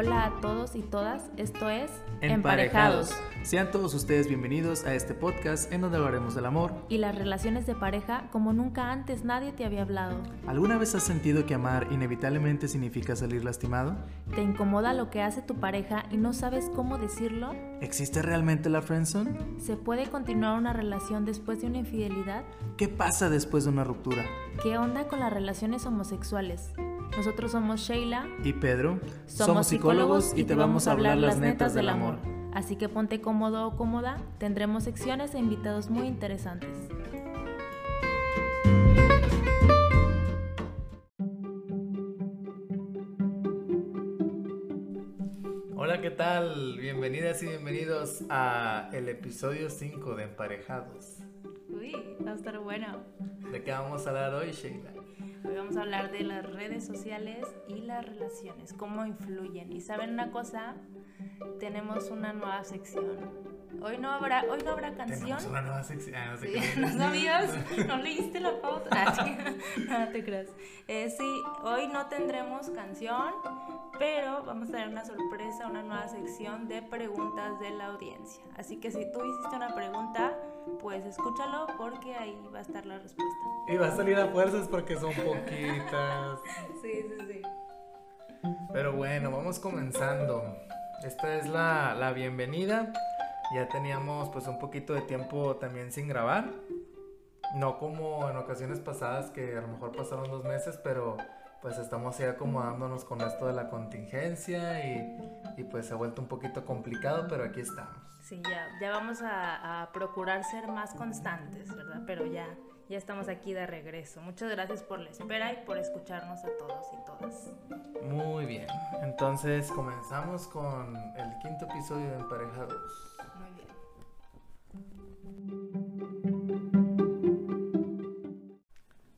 Hola a todos y todas, esto es Emparejados. Sean todos ustedes bienvenidos a este podcast en donde hablaremos del amor. Y las relaciones de pareja como nunca antes nadie te había hablado. ¿Alguna vez has sentido que amar inevitablemente significa salir lastimado? ¿Te incomoda lo que hace tu pareja y no sabes cómo decirlo? ¿Existe realmente la friendzone? ¿Se puede continuar una relación después de una infidelidad? ¿Qué pasa después de una ruptura? ¿Qué onda con las relaciones homosexuales? Nosotros somos Sheila y Pedro. Somos, psicólogos y te vamos a hablar las netas del amor. Así que ponte cómodo o cómoda, tendremos secciones e invitados muy interesantes. Hola, ¿qué tal? Bienvenidas y bienvenidos a el episodio 5 de Emparejados. Uy, va a estar bueno. ¿De qué vamos a hablar hoy, Sheila? Hoy vamos a hablar de las redes sociales y las relaciones, cómo influyen. Y saben una cosa, tenemos una nueva sección. Hoy no habrá, hoy no habrá canción. Tenemos una nueva sección. Ah, no, sé Sí, qué. ¿No sabías? ¿No leíste la pauta? Ah, sí. No te creas. Eh, sí, hoy no tendremos canción, pero vamos a tener una sorpresa, una nueva sección de preguntas de la audiencia. Así que si tú hiciste una pregunta, pues escúchalo porque ahí va a estar la respuesta. Y va a salir a fuerzas porque son poquitas. Sí, sí, sí. Pero bueno, vamos comenzando. Esta es la, la bienvenida. Ya teníamos pues un poquito de tiempo también sin grabar. No como en ocasiones pasadas que a lo mejor pasaron dos meses, pero pues estamos ya acomodándonos con esto de la contingencia y, y pues se ha vuelto un poquito complicado, pero aquí estamos. Sí, ya, ya vamos a, a procurar ser más constantes, ¿verdad? Pero ya, ya estamos aquí de regreso. Muchas gracias por la espera y por escucharnos a todos y todas. Muy bien, entonces comenzamos con el quinto episodio de Emparejados. Muy bien.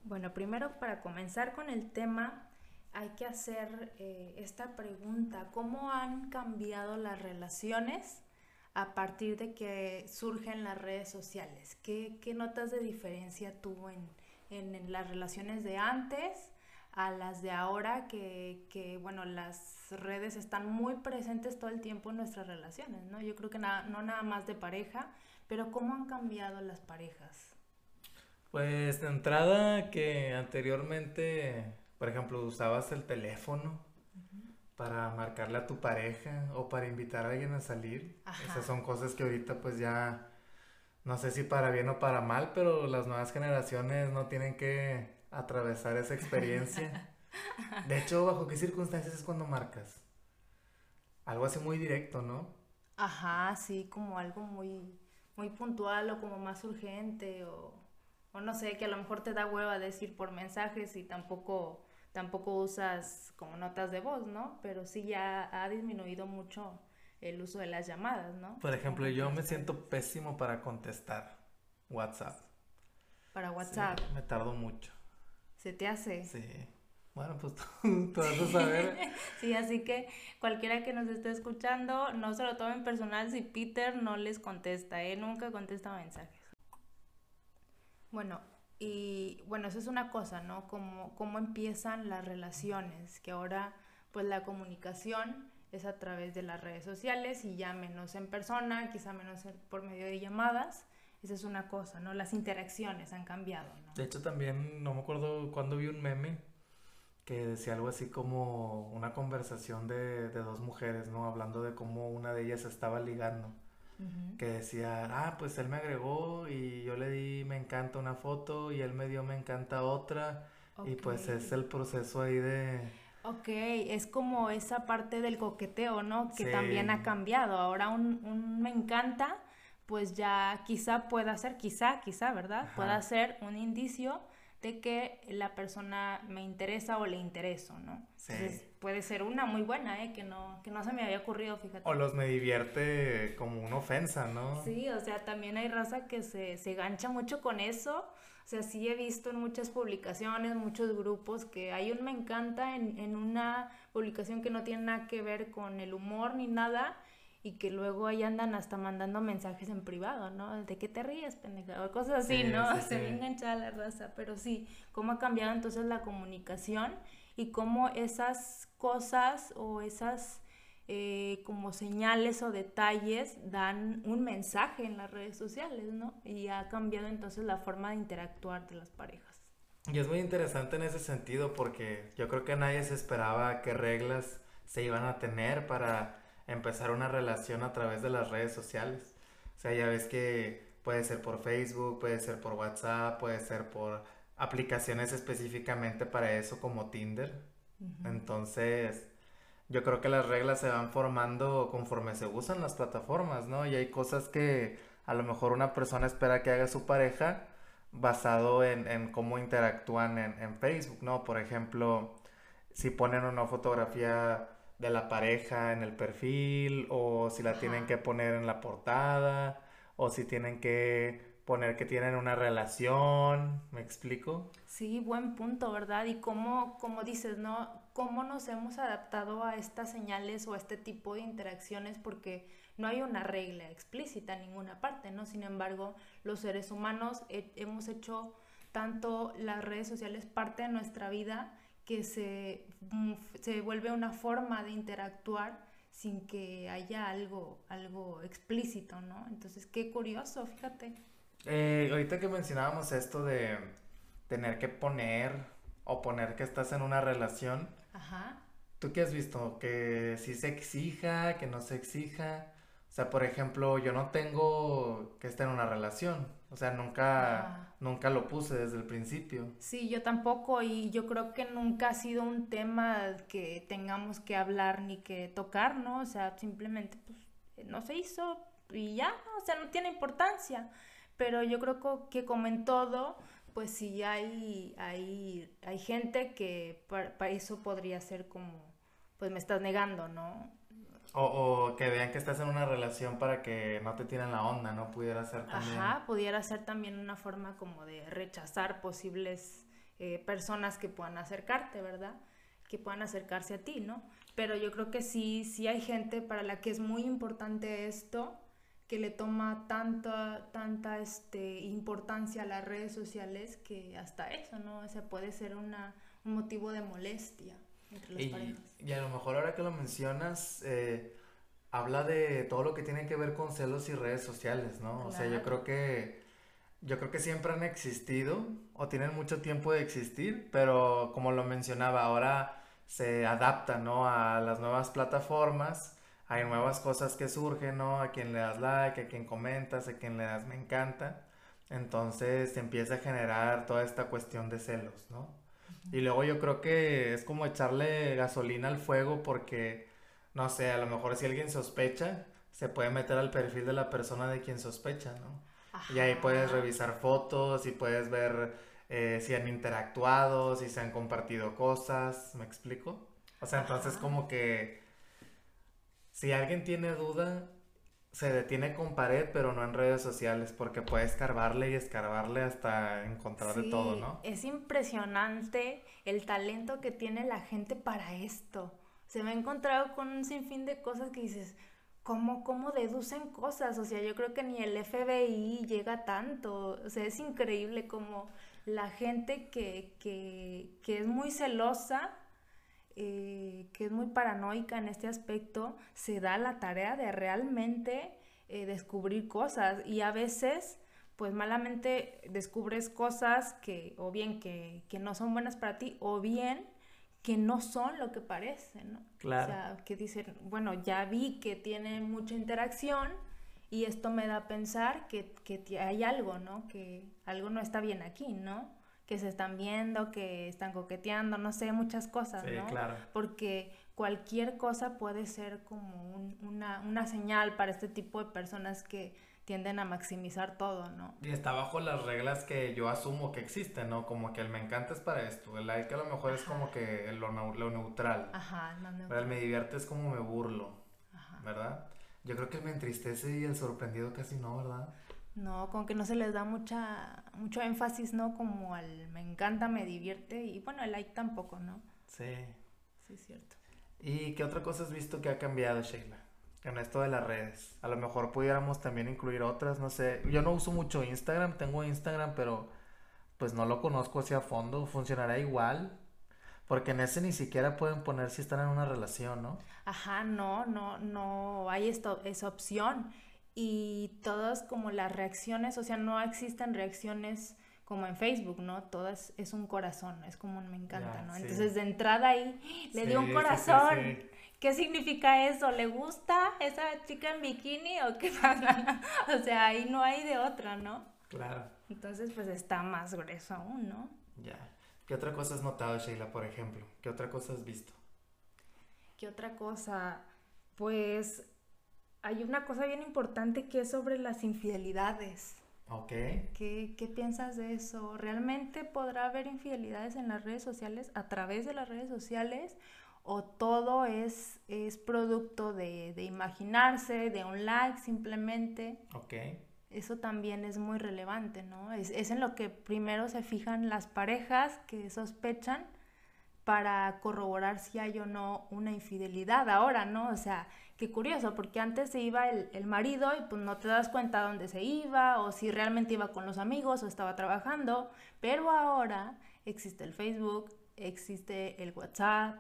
Bueno, primero para comenzar con el tema, hay que hacer eh, esta pregunta. ¿Cómo han cambiado las relaciones a partir de que surgen las redes sociales? ¿Qué, qué notas de diferencia tú en, en- en las relaciones de antes a las de ahora? Que, que, bueno, las redes están muy presentes todo el tiempo en nuestras relaciones, ¿no? Yo creo que na- no nada más de pareja, pero ¿cómo han cambiado las parejas? Pues de entrada que anteriormente, por ejemplo, usabas el teléfono para marcarle a tu pareja o para invitar a alguien a salir. Ajá. Esas son cosas que ahorita pues ya, no sé si para bien o para mal, pero las nuevas generaciones no tienen que atravesar esa experiencia. De hecho, ¿bajo qué circunstancias es cuando marcas? Algo así muy directo, ¿no? Ajá, sí, como algo muy, muy puntual o como más urgente o, o no sé, que a lo mejor te da hueva decir por mensajes y tampoco, tampoco usas como notas de voz, ¿no? Pero sí ya ha disminuido mucho el uso de las llamadas, ¿no? Por ejemplo, yo me siento pésimo para contestar WhatsApp. Para Sí, WhatsApp, me tardo mucho. ¿se te hace? Sí. Bueno, pues tú, tú vas a saber. Sí, así que cualquiera que nos esté escuchando, no se lo tomen personal si Peter no les contesta, ¿eh? Nunca contesta mensajes. Bueno, y bueno, eso es una cosa, ¿no? Cómo, cómo empiezan las relaciones, que ahora pues la comunicación es a través de las redes sociales y ya menos en persona, quizá menos en- por medio de llamadas. Esa es una cosa, ¿no? Las interacciones han cambiado, ¿no? De hecho, también no me acuerdo cuando vi un meme que decía algo así como una conversación de, de dos mujeres, ¿no? Hablando de cómo una de ellas estaba ligando. Ujú. Que decía, ah, pues él me agregó y yo le di me encanta una foto y él me dio me encanta otra. Y pues es el proceso ahí de... Ok, es como esa parte del coqueteo, ¿no? Que Sí. también ha cambiado. Ahora un, un me encanta, pues ya quizá pueda ser, quizá, quizá, ¿verdad? Ajá. Pueda ser un indicio de que la persona me interesa o le intereso, ¿no? Sí. Entonces puede ser una muy buena, ¿eh? Que no, que no se me había ocurrido, fíjate. O los me divierte como una ofensa, ¿no? Sí, o sea, también hay raza que se, se gancha mucho con eso. O sea, sí he visto en muchas publicaciones, muchos grupos, que hay un me encanta en, en una publicación que no tiene nada que ver con el humor ni nada. Y que luego ahí andan hasta mandando mensajes en privado, ¿no? ¿De qué te ríes, pendeja? O cosas así, Sí, ¿no? sí, Se sí. ve enganchada la raza, pero sí, cómo ha cambiado entonces la comunicación y cómo esas cosas o esas eh, como señales o detalles dan un mensaje en las redes sociales, ¿no? Y ha cambiado entonces la forma de interactuar de las parejas. Y es muy interesante en ese sentido porque yo creo que nadie se esperaba qué reglas se iban a tener para empezar una relación a través de las redes sociales. O sea, ya ves que puede ser por Facebook, puede ser por WhatsApp, puede ser por aplicaciones específicamente para eso como Tinder. Entonces, yo creo que las reglas se van formando conforme se usan las plataformas, ¿no? Y hay cosas que a lo mejor una persona espera que haga su pareja basado en, cómo interactúan en, en, Facebook, ¿no? Por ejemplo, si ponen una fotografía de la pareja en el perfil o si la tienen que poner en la portada o si tienen que poner que tienen una relación, ¿me explico? Sí, buen punto, ¿verdad? Y cómo, como dices, ¿no? Cómo nos hemos adaptado a estas señales o a este tipo de interacciones porque no hay una regla explícita en ninguna parte, ¿no? Sin embargo, los seres humanos hemos hecho tanto las redes sociales parte de nuestra vida que se, mm, se vuelve una forma de interactuar sin que haya algo, algo explícito, ¿no? Entonces, qué curioso, fíjate. Eh, ahorita que mencionábamos esto de tener que poner o poner que estás en una relación, Ajá. ¿tú qué has visto? ¿Que si se exija, que no se exija? O sea, por ejemplo, yo no tengo que estar en una relación. O sea, nunca, nunca lo puse desde el principio. Sí, yo tampoco. Y yo creo que nunca ha sido un tema que tengamos que hablar ni que tocar, ¿no? O sea, simplemente, pues, no se hizo y ya, O sea, no tiene importancia. Pero yo creo que como en todo, pues sí hay, hay, hay gente que para, eso podría ser como, pues me estás negando, ¿no? O, o, que vean que estás en una relación para que no te tiren la onda, ¿no? Pudiera ser también. Ajá, pudiera ser también una forma como de rechazar posibles eh, personas que puedan acercarte, ¿verdad? Que puedan acercarse a ti, ¿no? Pero yo creo que sí, sí hay gente para la que es muy importante esto que le toma tanta, tanta este, importancia a las redes sociales que hasta eso, ¿no? O sea, puede ser una, un motivo de molestia entre las y, parejas. Y a lo mejor ahora que lo mencionas, eh, habla de todo lo que tiene que ver con celos y redes sociales, ¿no? O sea, yo creo que yo creo que siempre han existido o tienen mucho tiempo de existir, pero como lo mencionaba, ahora se adaptan, ¿no? A las nuevas plataformas hay nuevas cosas que surgen, ¿no? A quien le das like, a quien comentas, a quien le das me encanta. Entonces se empieza a generar toda esta cuestión de celos, ¿no? Y luego yo creo que es como echarle gasolina al fuego porque, no sé, a lo mejor si alguien sospecha, se puede meter al perfil de la persona de quien sospecha, ¿no? Y ahí puedes revisar fotos y puedes ver eh, si han interactuado, si se han compartido cosas, ¿me explico? O sea, entonces como que si alguien tiene duda, se detiene con pared, pero no en redes sociales, porque puede escarbarle y escarbarle hasta encontrar de todo, ¿no? Es impresionante el talento que tiene la gente para esto. Se me ha encontrado con un sinfín de cosas que dices, ¿cómo, cómo deducen cosas? O sea, yo creo que ni el FBI llega tanto. O sea, es increíble como la gente que, que, que es muy celosa eh, que es muy paranoica en este aspecto, se da la tarea de realmente eh, descubrir cosas y a veces pues malamente descubres cosas que o bien que, no son buenas para ti o bien que no son lo que parecen, ¿no? Claro. O sea, que dicen, bueno, ya vi que tienen mucha interacción y esto me da a pensar que, que hay algo, ¿no? Que algo no está bien aquí, ¿no? Que se están viendo, que están coqueteando, no sé, muchas cosas, sí, Claro. Porque cualquier cosa puede ser como una, una señal para este tipo de personas que tienden a maximizar todo, ¿no? Y está bajo las reglas que yo asumo que existen, ¿no? Como que el me encanta es para esto, el like a lo mejor es como que lo, lo neutral. Ajá, no neutral. Pero el me divierte es como me burlo, Ajá. ¿verdad? Yo creo que el me entristece y el sorprendido casi no, ¿verdad? No, como que no se les da mucha, mucho énfasis, ¿no? Como al me encanta, me divierte y bueno, el like tampoco, ¿no? Sí. Sí, es cierto. ¿Y qué otra cosa has visto que ha cambiado, Sheila? En esto de las redes. A lo mejor pudiéramos también incluir otras, no sé. Yo no uso mucho Instagram, tengo Instagram, pero pues no lo conozco hacia fondo. ¿Funcionará igual? Porque en ese ni siquiera pueden poner si están en una relación, ¿no? Ajá, no, no, no hay esto, esa opción. Y todas como las reacciones, o sea, no existen reacciones como en Facebook, ¿no? Todas es un corazón, es como me encanta, ¿no? Entonces de entrada ahí le dio un corazón. ¿Qué significa eso? ¿Le gusta esa chica en bikini o qué pasa? o sea, ahí no hay de otra, ¿no? Claro. Entonces, pues está más grueso aún, ¿no? Ya. ¿Qué otra cosa has notado, Sheila, por ejemplo? ¿Qué otra cosa has visto? ¿Qué otra cosa? Pues hay una cosa bien importante que es sobre las infidelidades. Ok. ¿Qué, ¿Qué, piensas de eso? ¿Realmente podrá haber infidelidades en las redes sociales, a través de las redes sociales? ¿O todo es, es producto de, de imaginarse, de un like simplemente? Ok. Eso también es muy relevante, ¿no? Es, es en lo que primero se fijan las parejas que sospechan para corroborar si hay o no una infidelidad ahora, ¿no? O sea, qué curioso, porque antes se iba el, el, marido y pues no te das cuenta dónde se iba o si realmente iba con los amigos o estaba trabajando, pero ahora existe el Facebook, existe el WhatsApp,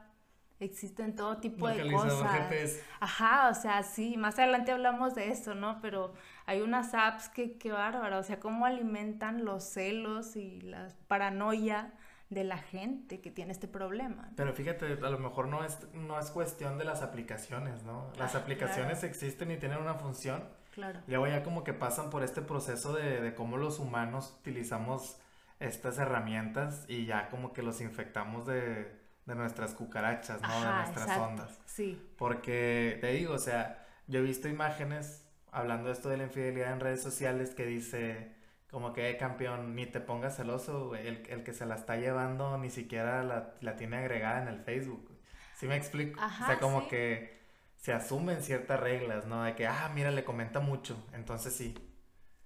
existen todo tipo de cosas. Ajá, o sea, sí, más adelante hablamos de eso, ¿no? Pero hay unas apps que, qué bárbaro, o sea, cómo alimentan los celos y la paranoia de la gente que tiene este problema. Pero fíjate, a lo mejor no es, no es cuestión de las aplicaciones, ¿no? Las ah, aplicaciones existen y tienen una función. Claro. Luego ya como que pasan por este proceso de, de cómo los humanos utilizamos estas herramientas y ya como que los infectamos de, de nuestras cucarachas, ¿no? de nuestras ondas. Sí. Porque te digo, o sea, yo he visto imágenes hablando de esto de la infidelidad en redes sociales que dice como que, campeón, ni te pongas celoso, El, el, que se la está llevando ni siquiera la, la tiene agregada en el Facebook. ¿Sí me explico? o sea, como que se asumen ciertas reglas, ¿no? De que, ah, mira, le comenta mucho, entonces sí.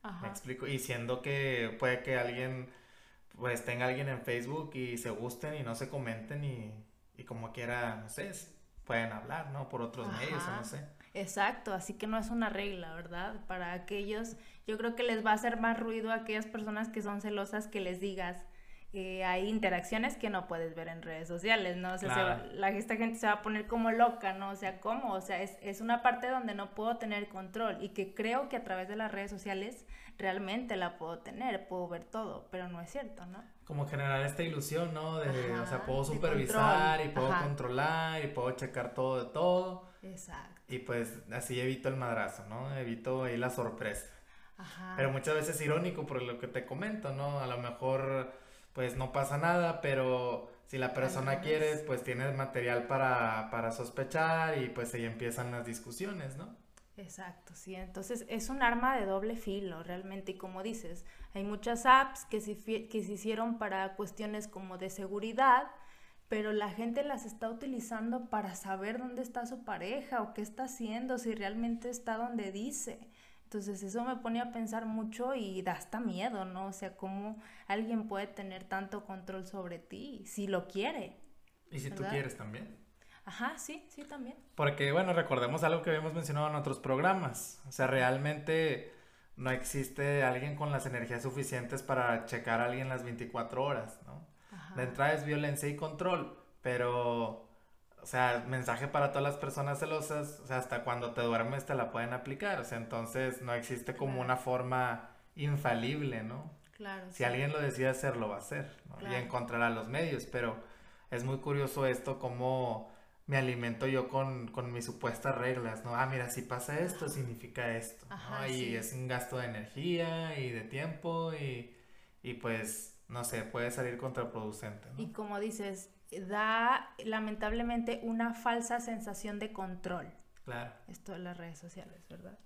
Ajá. Me explico. Y siendo que puede que alguien, pues tenga alguien en Facebook y se gusten y no se comenten y, y como quiera, no sé, pueden hablar, ¿no? Por otros medios o no sé. Exacto, así que no es una regla, ¿verdad? Para aquellos, yo creo que les va a hacer más ruido a aquellas personas que son celosas que les digas, eh, hay interacciones que no puedes ver en redes sociales, ¿no? O sea, la, esta gente se va a poner como loca, ¿no? O sea, ¿cómo? O sea, es, es una parte donde no puedo tener control y que creo que a través de las redes sociales realmente la puedo tener, puedo ver todo, pero no es cierto, ¿no? Como generar esta ilusión, ¿no? De, o sea, puedo supervisar y puedo controlar y puedo checar todo de todo. Exacto. Y pues así evito el madrazo, ¿no? Evito ahí la sorpresa. Ajá. Pero muchas veces es irónico por lo que te comento, ¿no? A lo mejor pues no pasa nada, pero si la persona quiere, pues tienes material para, para sospechar y pues ahí empiezan las discusiones, ¿no? Exacto, sí. Entonces es un arma de doble filo, realmente. Y como dices, hay muchas apps que se, que se hicieron para cuestiones como de seguridad, pero la gente las está utilizando para saber dónde está su pareja o qué está haciendo, si realmente está donde dice. Entonces eso me pone a pensar mucho y da hasta miedo, ¿no? O sea, cómo alguien puede tener tanto control sobre ti si lo quiere. Y si tú quieres también. Ajá, sí, sí, también. Porque, bueno, recordemos algo que habíamos mencionado en otros programas. O sea, realmente no existe alguien con las energías suficientes para checar a alguien las 24 horas, ¿no? La entrada es violencia y control, pero, o sea, mensaje para todas las personas celosas, o sea, hasta cuando te duermes te la pueden aplicar, o sea, entonces no existe como una forma infalible, ¿no? Claro. Si alguien lo decide hacer, lo va a hacer, ¿no? Y encontrará los medios, pero es muy curioso esto, cómo me alimento yo con, con, mis supuestas reglas, ¿no? Ah, mira, si pasa esto, significa esto, ¿no? Y es un gasto de energía y de tiempo y, y pues no sé, puede salir contraproducente. Y como dices, da lamentablemente una falsa sensación de control. Claro. Esto de las redes sociales, ¿verdad?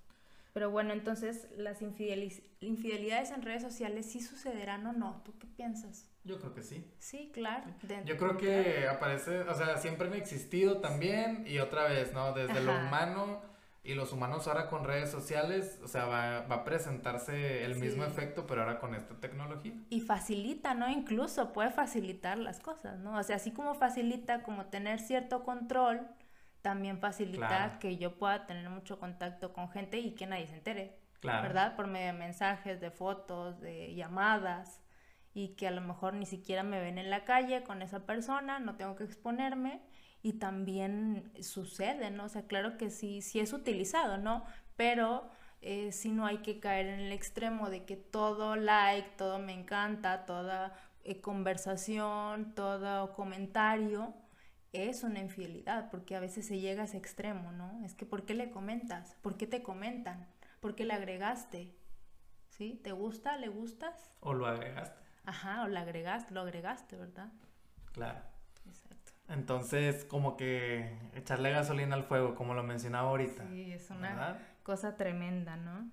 Pero bueno, entonces las infidelidades en redes sociales sí sucederán o no. ¿Tú qué piensas? Yo creo que sí. Sí, claro. Yo creo que aparece, o sea, siempre han existido también y otra vez, ¿no? Desde lo humano y los humanos ahora con redes sociales, o sea, va, va a presentarse el mismo efecto, pero ahora con esta tecnología. Y facilita, ¿no? Incluso puede facilitar las cosas, ¿no? O sea, así como facilita como tener cierto control, también facilita que yo pueda tener mucho contacto con gente y que nadie se entere. Claro. ¿Verdad? Por medio de mensajes, de fotos, de llamadas. Y que a lo mejor ni siquiera me ven en la calle con esa persona, no tengo que exponerme y también sucede, ¿no? O sea, claro que sí, sí es utilizado, ¿no? Pero eh, si no hay que caer en el extremo de que todo like, todo me encanta, toda eh, conversación, todo comentario es una infidelidad, porque a veces se llega a ese extremo, ¿no? Es que ¿por qué le comentas? ¿Por qué te comentan? ¿Por qué le agregaste? ¿Sí? ¿Te gusta? ¿Le gustas? O lo agregaste. Ajá, o lo agregaste, lo agregaste, ¿verdad? Claro. Exacto. Entonces, como que echarle gasolina al fuego, como lo mencionaba ahorita. Sí, es una cosa tremenda, ¿no?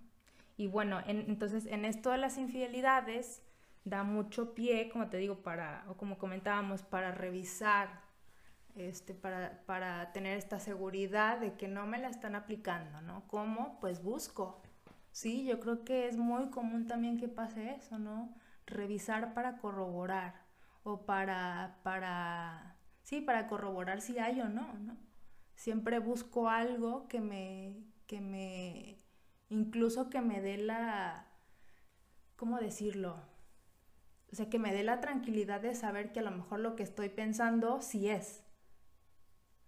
Y bueno, entonces en esto de las infidelidades da mucho pie, como te digo, para, o como comentábamos, para revisar este, para, para, tener esta seguridad de que no me la están aplicando, ¿no? ¿Cómo? Pues busco. Sí, yo creo que es muy común también que pase eso, ¿no? Revisar para corroborar o para, para, sí, para corroborar si hay o no, ¿no? Siempre busco algo que me, que me, incluso que me dé la, ¿cómo decirlo? O sea, que me dé la tranquilidad de saber que a lo mejor lo que estoy pensando sí es,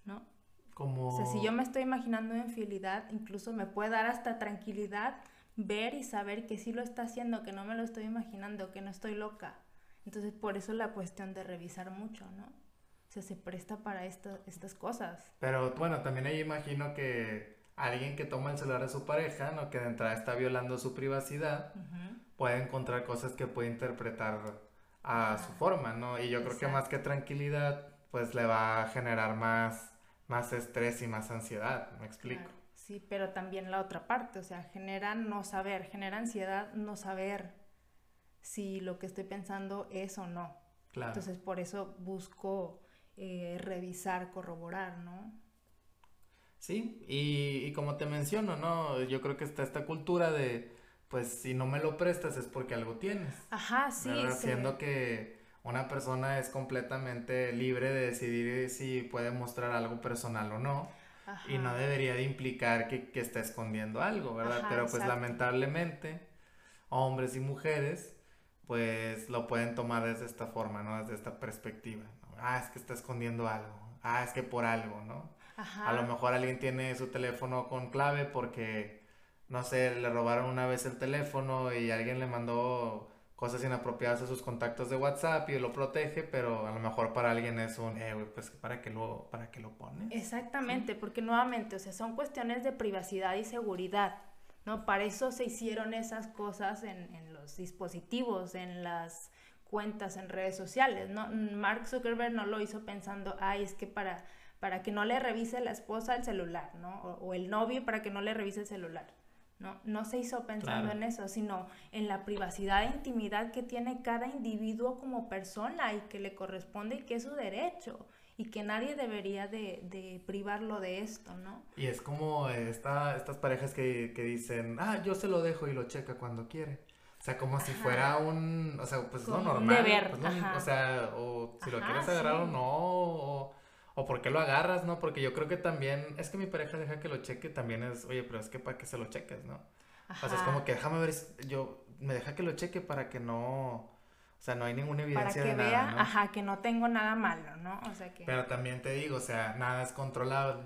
¿no? Como... O sea, si yo me estoy imaginando infidelidad, incluso me puede dar hasta tranquilidad ver y saber que sí lo está haciendo, que no me lo estoy imaginando, que no estoy loca. Entonces, por eso la cuestión de revisar mucho, ¿no? O sea, se presta para estas cosas. Pero bueno, también ahí imagino que alguien que toma el celular de su pareja, ¿no? Que de entrada está violando su privacidad, puede encontrar cosas que puede interpretar a su forma, ¿no? Y yo creo que más que tranquilidad, pues le va a generar más más estrés y más ansiedad, me explico. Sí, pero también la otra parte, o sea, genera no saber, genera ansiedad no saber si lo que estoy pensando es o no. Claro. Entonces, por eso busco eh, revisar, corroborar, ¿no? Sí, y, y, como te menciono, ¿no? Yo creo que está esta cultura de, pues, si no me lo prestas es porque algo tienes. Ajá, sí. Siendo que una persona es completamente libre de decidir si puede mostrar algo personal o no. Y no debería de implicar que, que está escondiendo algo, ¿verdad? Pero pues lamentablemente, hombres y mujeres, pues lo pueden tomar desde esta forma, ¿no? Desde esta perspectiva. Ah, es que está escondiendo algo. Ah, es que por algo, ¿no? A lo mejor alguien tiene su teléfono con clave porque, no sé, le robaron una vez el teléfono y alguien le mandó cosas inapropiadas a sus contactos de WhatsApp y lo protege, pero a lo mejor para alguien es un, eh, pues para que lo, para que lo pone. Exactamente, porque nuevamente, o sea, son cuestiones de privacidad y seguridad, ¿no? Para eso se hicieron esas cosas en, en los dispositivos, en las cuentas en redes sociales, ¿no? Mark Zuckerberg no lo hizo pensando, ay, es que para, para que no le revise la esposa el celular, ¿no? O, o el novio para que no le revise el celular ¿no? No se hizo pensando en eso, sino en la privacidad e intimidad que tiene cada individuo como persona y que le corresponde y que es su derecho y que nadie debería de, privarlo de esto, ¿no? Y es como esta, estas parejas que, dicen, ah, yo se lo dejo y lo checa cuando quiere. O sea, como si fuera un, o sea, pues no normal. Pues, o sea, o si lo quieres agarrar o no, o o por qué lo agarras, ¿no? Porque yo creo que también, es que mi pareja deja que lo cheque, también es, oye, pero es que para que se lo cheques, ¿no? O sea, es como que déjame ver, yo, me deja que lo cheque para que no, o sea, no hay ninguna evidencia para que vea, ajá, que no tengo nada malo, ¿no? O sea que... Pero también te digo, o sea, nada es controlable.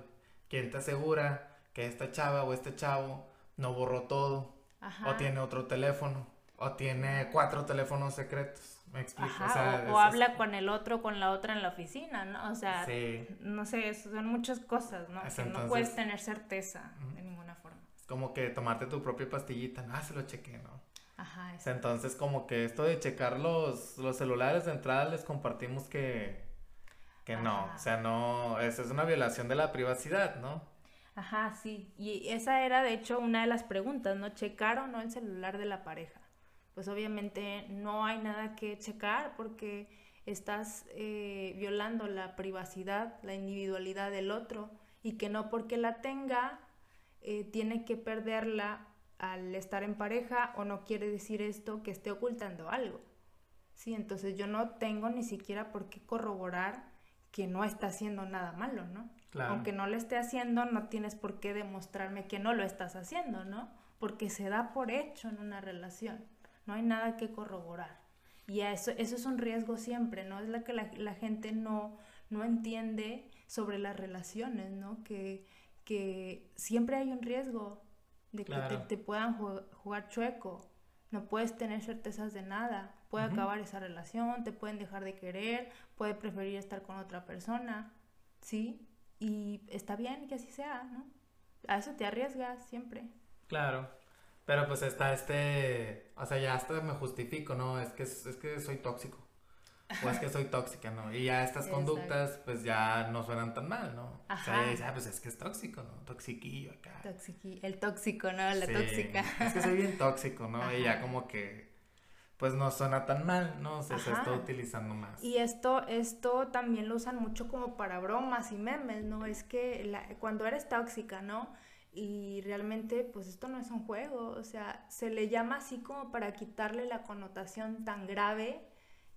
¿Quién te asegura que esta chava o este chavo no borró todo? Ajá. O tiene otro teléfono, o tiene cuatro teléfonos secretos. Me explico. o, habla con el otro, con la otra en la oficina, ¿no? O sea, no sé, son muchas cosas, ¿no? que no puedes tener certeza de ninguna forma. Es como que tomarte tu propia pastillita, no, ah, se lo chequé, ¿no? Ajá. entonces, como que esto de checar los, los celulares de entrada les compartimos que, que no, o sea, no, eso es una violación de la privacidad, ¿no? Ajá, sí. Y esa era, de hecho, una de las preguntas, ¿no? ¿Checar o no el celular de la pareja? Pues obviamente no hay nada que checar porque estás eh, violando la privacidad, la individualidad del otro y que no porque la tenga eh, tiene que perderla al estar en pareja o no quiere decir esto que esté ocultando algo. Sí, entonces yo no tengo ni siquiera por qué corroborar que no está haciendo nada malo, ¿no? Aunque no lo esté haciendo, no tienes por qué demostrarme que no lo estás haciendo, ¿no? Porque se da por hecho en una relación no hay nada que corroborar. Y eso, eso es un riesgo siempre, ¿no? Es la que la, gente no, no entiende sobre las relaciones, ¿no? Que, que siempre hay un riesgo de que te, puedan jugar, chueco. No puedes tener certezas de nada. Puede acabar esa relación, te pueden dejar de querer, puede preferir estar con otra persona, ¿sí? Y está bien que así sea, ¿no? A eso te arriesgas siempre. Claro. Pero pues está este, o sea, ya hasta me justifico, ¿no? Es que, es que soy tóxico. O es que soy tóxica, ¿no? Y ya estas conductas, pues ya no suenan tan mal, ¿no? Ajá. O sea, ah, pues es que es tóxico, ¿no? Toxiquillo acá. Toxiquillo. El tóxico, ¿no? La tóxica. Es que soy bien tóxico, ¿no? Y ya como que, pues no suena tan mal, ¿no? O sea, se está utilizando más. Y esto, esto también lo usan mucho como para bromas y memes, ¿no? Es que la, cuando eres tóxica, ¿no? Y realmente, pues esto no es un juego, o sea, se le llama así como para quitarle la connotación tan grave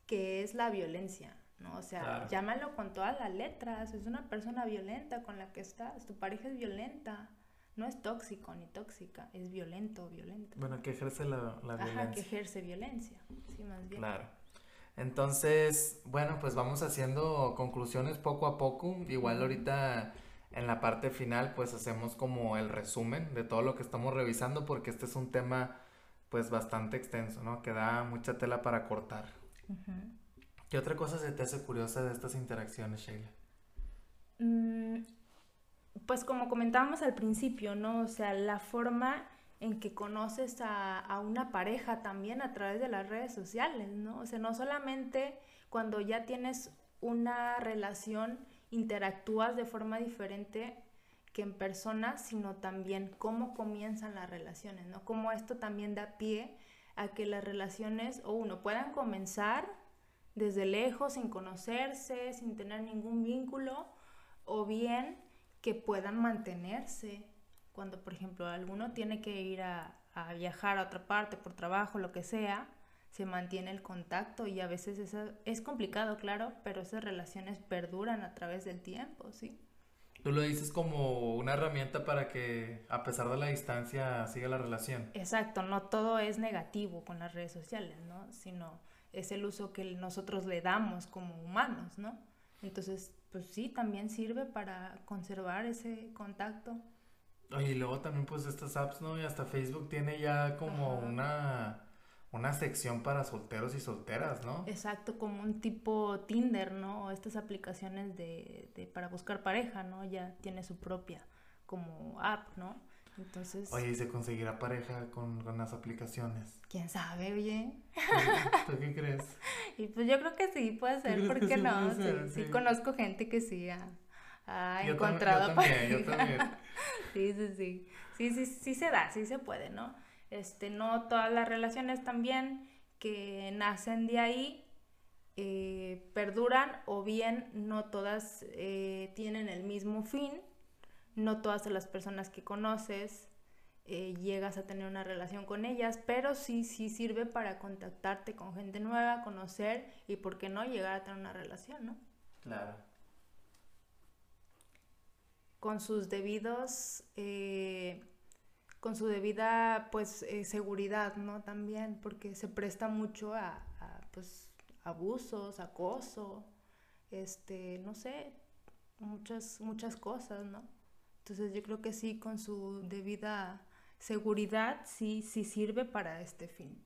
que es la violencia, ¿no? O sea, llámalo con todas las letras, es una persona violenta con la que estás, tu pareja es violenta, no es tóxico ni tóxica, es violento o violenta. Bueno, que ejerce la, la violencia. Ajá, que ejerce violencia, sí, más bien. Claro. Entonces, bueno, pues vamos haciendo conclusiones poco a poco, igual ahorita en la parte final pues hacemos como el resumen de todo lo que estamos revisando porque este es un tema pues bastante extenso, ¿no? Que da mucha tela para cortar. ¿Qué otra cosa se te hace curiosa de estas interacciones, Sheila? Mm, pues como comentábamos al principio, ¿no? O sea, la forma en que conoces a, a, una pareja también a través de las redes sociales, ¿no? O sea, no solamente cuando ya tienes una relación interactúas de forma diferente que en persona, sino también cómo comienzan las relaciones, ¿no? Cómo esto también da pie a que las relaciones, o uno, puedan comenzar desde lejos, sin conocerse, sin tener ningún vínculo, o bien que puedan mantenerse. Cuando, por ejemplo, alguno tiene que ir a, a viajar a otra parte por trabajo, lo que sea, se mantiene el contacto y a veces eso es complicado, claro, pero esas relaciones perduran a través del tiempo, ¿sí? Tú lo dices como una herramienta para que a pesar de la distancia siga la relación. Exacto, no todo es negativo con las redes sociales, ¿no? Sino es el uso que nosotros le damos como humanos, ¿no? Entonces, pues sí, también sirve para conservar ese contacto. Oye, y luego también pues estas apps, ¿no? Y hasta Facebook tiene ya como una una sección para solteros y solteras, ¿no? Exacto, como un tipo Tinder, ¿no? Estas aplicaciones de, de para buscar pareja, ¿no? Ya tiene su propia como app, ¿no? Entonces... Oye, ¿y se conseguirá pareja con, con las aplicaciones? ¿Quién sabe, oye? ¿Tú qué crees? y pues yo creo que sí puede ser, ¿por qué no? sí, sí, conozco gente que sí ha, ha encontrado pareja. yo también. sí, sí, sí. Sí, sí, sí se da, sí se puede, ¿no? Este, no todas las relaciones también que nacen de ahí eh, perduran o bien no todas eh, tienen el mismo fin, no todas las personas que conoces eh, llegas a tener una relación con ellas, pero sí, sí sirve para contactarte con gente nueva, conocer y por qué no llegar a tener una relación, ¿no? Claro. Con sus debidos con su debida pues eh, seguridad, ¿no? También, porque se presta mucho a, pues abusos, acoso, este, no sé, muchas, muchas cosas, ¿no? Entonces yo creo que sí, con su debida seguridad, sí, sí sirve para este fin.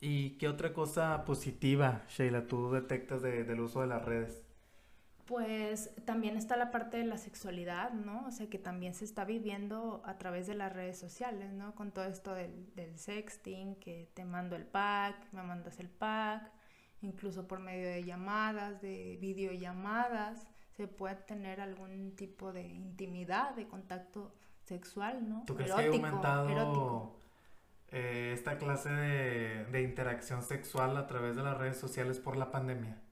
¿Y qué otra cosa positiva, Sheila, tú detectas del uso de las redes? Pues también está la parte de la sexualidad, ¿no? O sea, que también se está viviendo a través de las redes sociales, ¿no? Con todo esto del, del sexting, que te mando el pack, me mandas el pack, incluso por medio de llamadas, de videollamadas, se puede tener algún tipo de intimidad, de contacto sexual, ¿no? ¿Tú crees que ha aumentado eh, esta clase de, de interacción sexual a través de las redes sociales por la pandemia?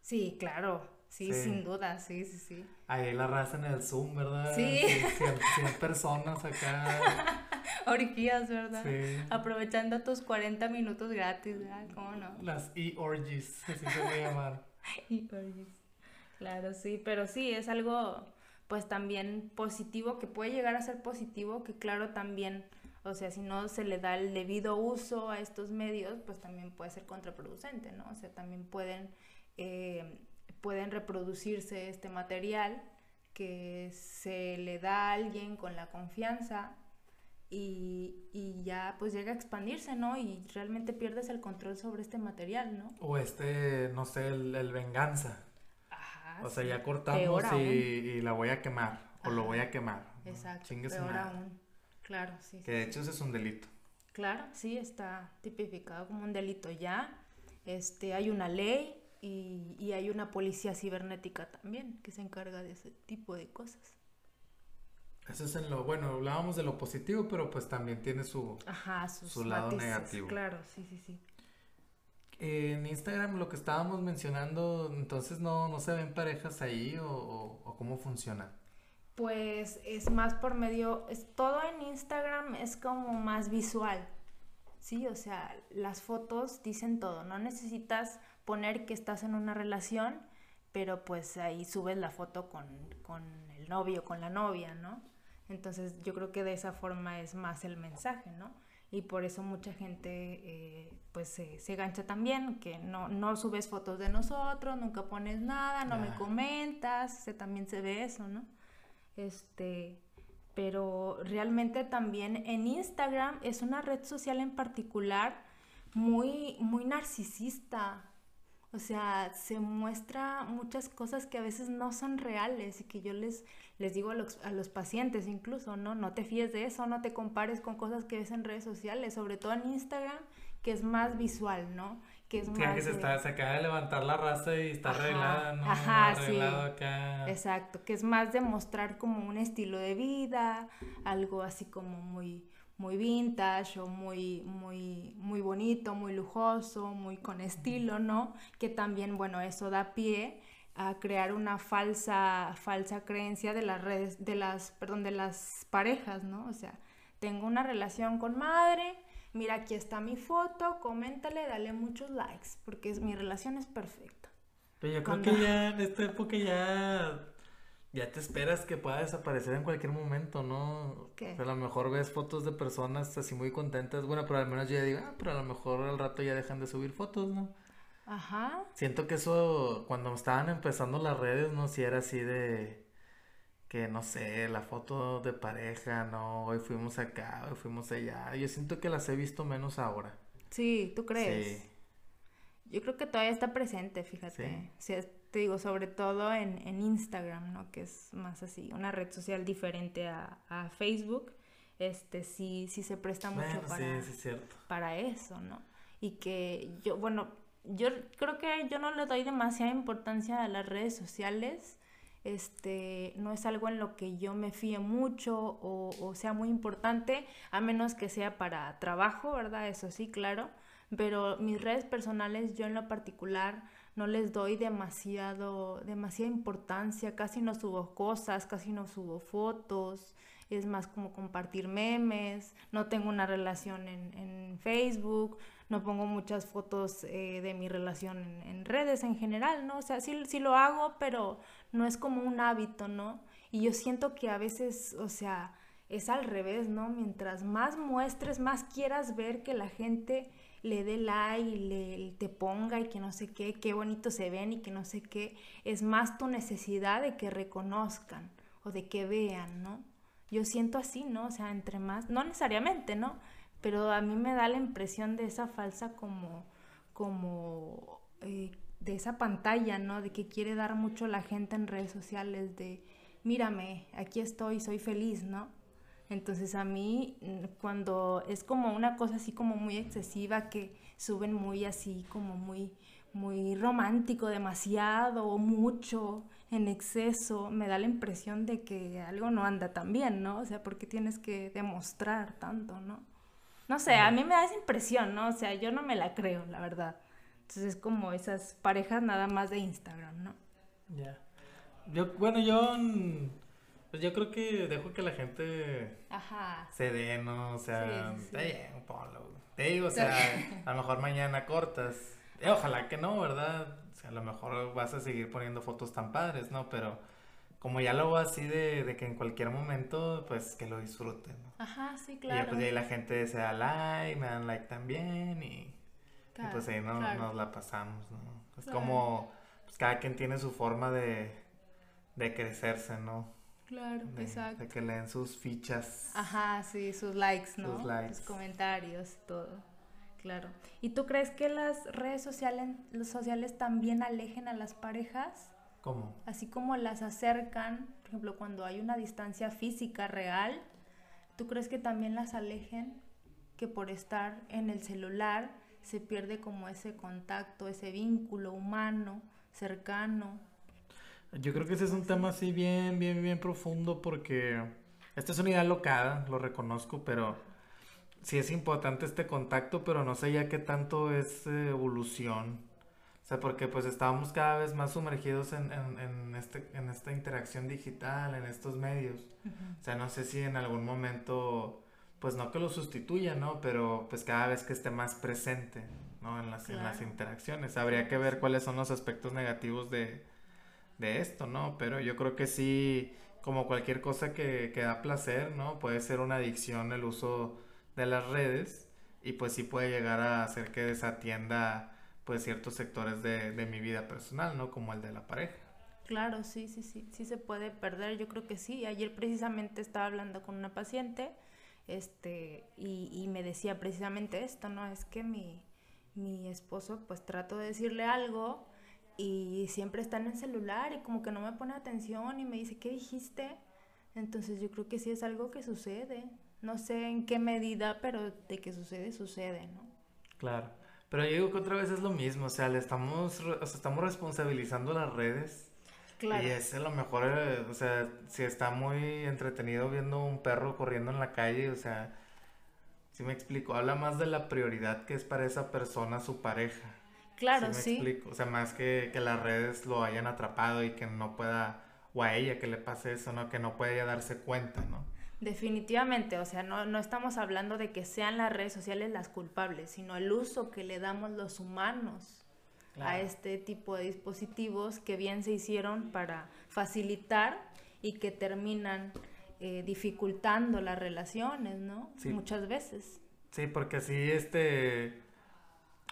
Sí, claro, Sí, sin duda, sí, sí, sí. Ahí la raza en el Zoom, ¿verdad? Sí. 100, personas acá. Orgías, ¿verdad? Sí. Aprovechando tus 40 minutos gratis, ¿verdad? ¿Cómo no? Las e-orgies, así se puede llamar. e-orgies. Claro, sí, pero sí, es algo, pues también positivo, que puede llegar a ser positivo, que claro, también O sea, si no se le da el debido uso a estos medios, pues también puede ser contraproducente, ¿no? O sea, también pueden, eh, pueden reproducirse este material que se le da a alguien con la confianza y, y, ya pues llega a expandirse, ¿no? Y realmente pierdes el control sobre este material, ¿no? O este, no sé, el, venganza. Ajá. O sea, ya cortamos y, y, la voy a quemar, o lo voy a quemar. Exacto. Peor aún. Claro, sí. Que de hecho ese es un delito. Claro, sí, está tipificado como un delito ya. Este, hay una ley y, y hay una policía cibernética también que se encarga de ese tipo de cosas. Eso es en lo, bueno, hablábamos de lo positivo, pero pues también tiene su, Ajá, su lado negativo. Claro, sí, sí, sí. En Instagram lo que estábamos mencionando, entonces no, no se ven parejas ahí o, o cómo funciona pues es más por medio, es, todo en Instagram es como más visual, ¿sí? O sea, las fotos dicen todo, no necesitas poner que estás en una relación, pero pues ahí subes la foto con, con el novio, con la novia, ¿no? Entonces yo creo que de esa forma es más el mensaje, ¿no? Y por eso mucha gente eh, pues se, se, gancha también, que no, no subes fotos de nosotros, nunca pones nada, no me comentas, se, también se ve eso, ¿no? Este, pero realmente también en Instagram es una red social en particular muy, muy narcisista. O sea, se muestra muchas cosas que a veces no son reales y que yo les, les digo a los, a los pacientes incluso, ¿no? No te fíes de eso, no te compares con cosas que ves en redes sociales, sobre todo en Instagram, que es más visual, ¿no? que es más... que se, está, se acaba de levantar la raza y está arreglada, ¿no? Ajá, sí. Acá. Exacto, que es más de mostrar como un estilo de vida, algo así como muy muy vintage o muy muy muy bonito, muy lujoso, muy con estilo, ¿no? Que también, bueno, eso da pie a crear una falsa falsa creencia de las redes de las, perdón, de las parejas, ¿no? O sea, tengo una relación con madre, mira, aquí está mi foto, coméntale, dale muchos likes, porque es, mi relación es perfecta. Pero yo creo que ya en esta época ya, ya te esperas que pueda desaparecer en cualquier momento, ¿no? ¿Qué? a lo mejor ves fotos de personas así muy contentas, bueno, pero al menos yo ya digo, ah, pero a lo mejor al rato ya dejan de subir fotos, ¿no? Ajá. Siento que eso, cuando estaban empezando las redes, ¿no? Si era así de que no sé, la foto de pareja, no, hoy fuimos acá, hoy fuimos allá. Yo siento que las he visto menos ahora. Sí, ¿tú crees? Sí. Yo creo que todavía está presente, fíjate. Sí. Te digo, sobre todo en, en, Instagram, ¿no? Que es más así, una red social diferente a, a Facebook. Este sí, sí se presta mucho para, para eso, ¿no? Y que yo, bueno, yo creo que yo no le doy demasiada importancia a las redes sociales este, no es algo en lo que yo me fíe mucho o, sea muy importante, a menos que sea para trabajo, ¿verdad? Eso sí, claro. Pero mis redes personales, yo en lo particular, no les doy demasiado, demasiada importancia, casi no subo cosas, casi no subo fotos, es más como compartir memes, no tengo una relación en, en Facebook, no pongo muchas fotos eh, de mi relación en, redes en general, ¿no? O sea, sí, sí lo hago, pero no es como un hábito, ¿no? Y yo siento que a veces, o sea, es al revés, ¿no? Mientras más muestres, más quieras ver que la gente le dé like y le, te ponga y que no sé qué, qué bonito se ven y que no sé qué, es más tu necesidad de que reconozcan o de que vean, ¿no? Yo siento así, ¿no? O sea, entre más, no necesariamente, ¿no? pero a mí me da la impresión de esa falsa como, como eh, de esa pantalla, ¿no? De que quiere dar mucho la gente en redes sociales, de mírame, aquí estoy, soy feliz, ¿no? Entonces a mí mm, cuando es como una cosa así como muy excesiva que suben muy así como muy muy romántico demasiado o mucho en exceso, me da la impresión de que algo no anda tan bien, ¿no? O sea, porque tienes que demostrar tanto, ¿no? No sé, a mí me da esa impresión, ¿no? O sea, yo no me la creo, la verdad. Entonces es como esas parejas nada más de Instagram, ¿no? Ya. Yo, bueno, yo. Pues yo creo que dejo que la gente. Ajá. Se dé, ¿no? O sea, sí, un polo. Te digo, o sea, a lo mejor mañana cortas. Eh, ojalá que no, ¿verdad? O sea, a lo mejor vas a seguir poniendo fotos tan padres, ¿no? Pero como ya lo hago así de, de que en cualquier momento, pues que lo disfruten, ¿no? Ajá, sí, Y ya claro. pues ahí la gente se da like, me dan like también y, y, pues ahí no- claro. nos la pasamos, ¿no? Es Claro. como, pues cada quien tiene su forma de, de crecerse, ¿no? Claro, De, exacto. de que leen sus fichas. Ajá, sí, sus likes, ¿no? Sus likes. Sus comentarios, todo. Claro. ¿Y tú crees que las redes sociales, los sociales también alejen a las parejas? ¿Cómo? Así como las acercan, por ejemplo, cuando hay una distancia física real, ¿tú crees que también las alejen? Que por estar en el celular se pierde como ese contacto, ese vínculo humano, cercano. Yo creo que ese es un tema así bien, bien, bien profundo porque esta es una idea locada, lo reconozco, pero sí es importante este contacto, pero no sé ya qué tanto es eh, evolución. O sea, porque pues estábamos cada vez más sumergidos en, en, en este, en esta interacción digital, en estos medios. O sea, no sé si en algún momento, pues no que lo sustituya, ¿no? Pero pues cada vez que esté más presente, ¿no? En las, en las Claro. interacciones. Habría que ver cuáles son los aspectos negativos de, de esto, ¿no? Pero yo creo que sí, como cualquier cosa que, que da placer, ¿no? Puede ser una adicción el uso de las redes y pues sí puede llegar a hacer que desatienda pues ciertos sectores de, de mi vida personal, ¿no? Como el de la pareja. Claro, sí, sí, sí, sí se puede perder, yo creo que sí. Ayer precisamente estaba hablando con una paciente, este, y, y me decía precisamente esto, ¿no? Es que mi, mi esposo, pues trato de decirle algo y siempre está en el celular y como que no me pone atención y me dice, ¿qué dijiste? Entonces yo creo que sí es algo que sucede. No sé en qué medida, pero de que sucede, sucede, ¿no? Claro. Pero yo digo que otra vez es lo mismo, o sea, le estamos, o sea, estamos responsabilizando las redes. Claro. Y es a lo mejor, eh, o sea, si está muy entretenido viendo un perro corriendo en la calle, o sea, si me explico, habla más de la prioridad que es para esa persona su pareja. Claro, me sí. explico? O sea, más que, que las redes lo hayan atrapado y que no pueda, o a ella que le pase eso, ¿no? Que no puede ella darse cuenta, ¿no? Definitivamente, o sea, no, no estamos hablando de que sean las redes sociales las culpables, sino el uso que le damos los humanos a este tipo de dispositivos que bien se hicieron para facilitar y que terminan eh, dificultando las relaciones, ¿no? Sí. Muchas veces. Sí, porque así, este,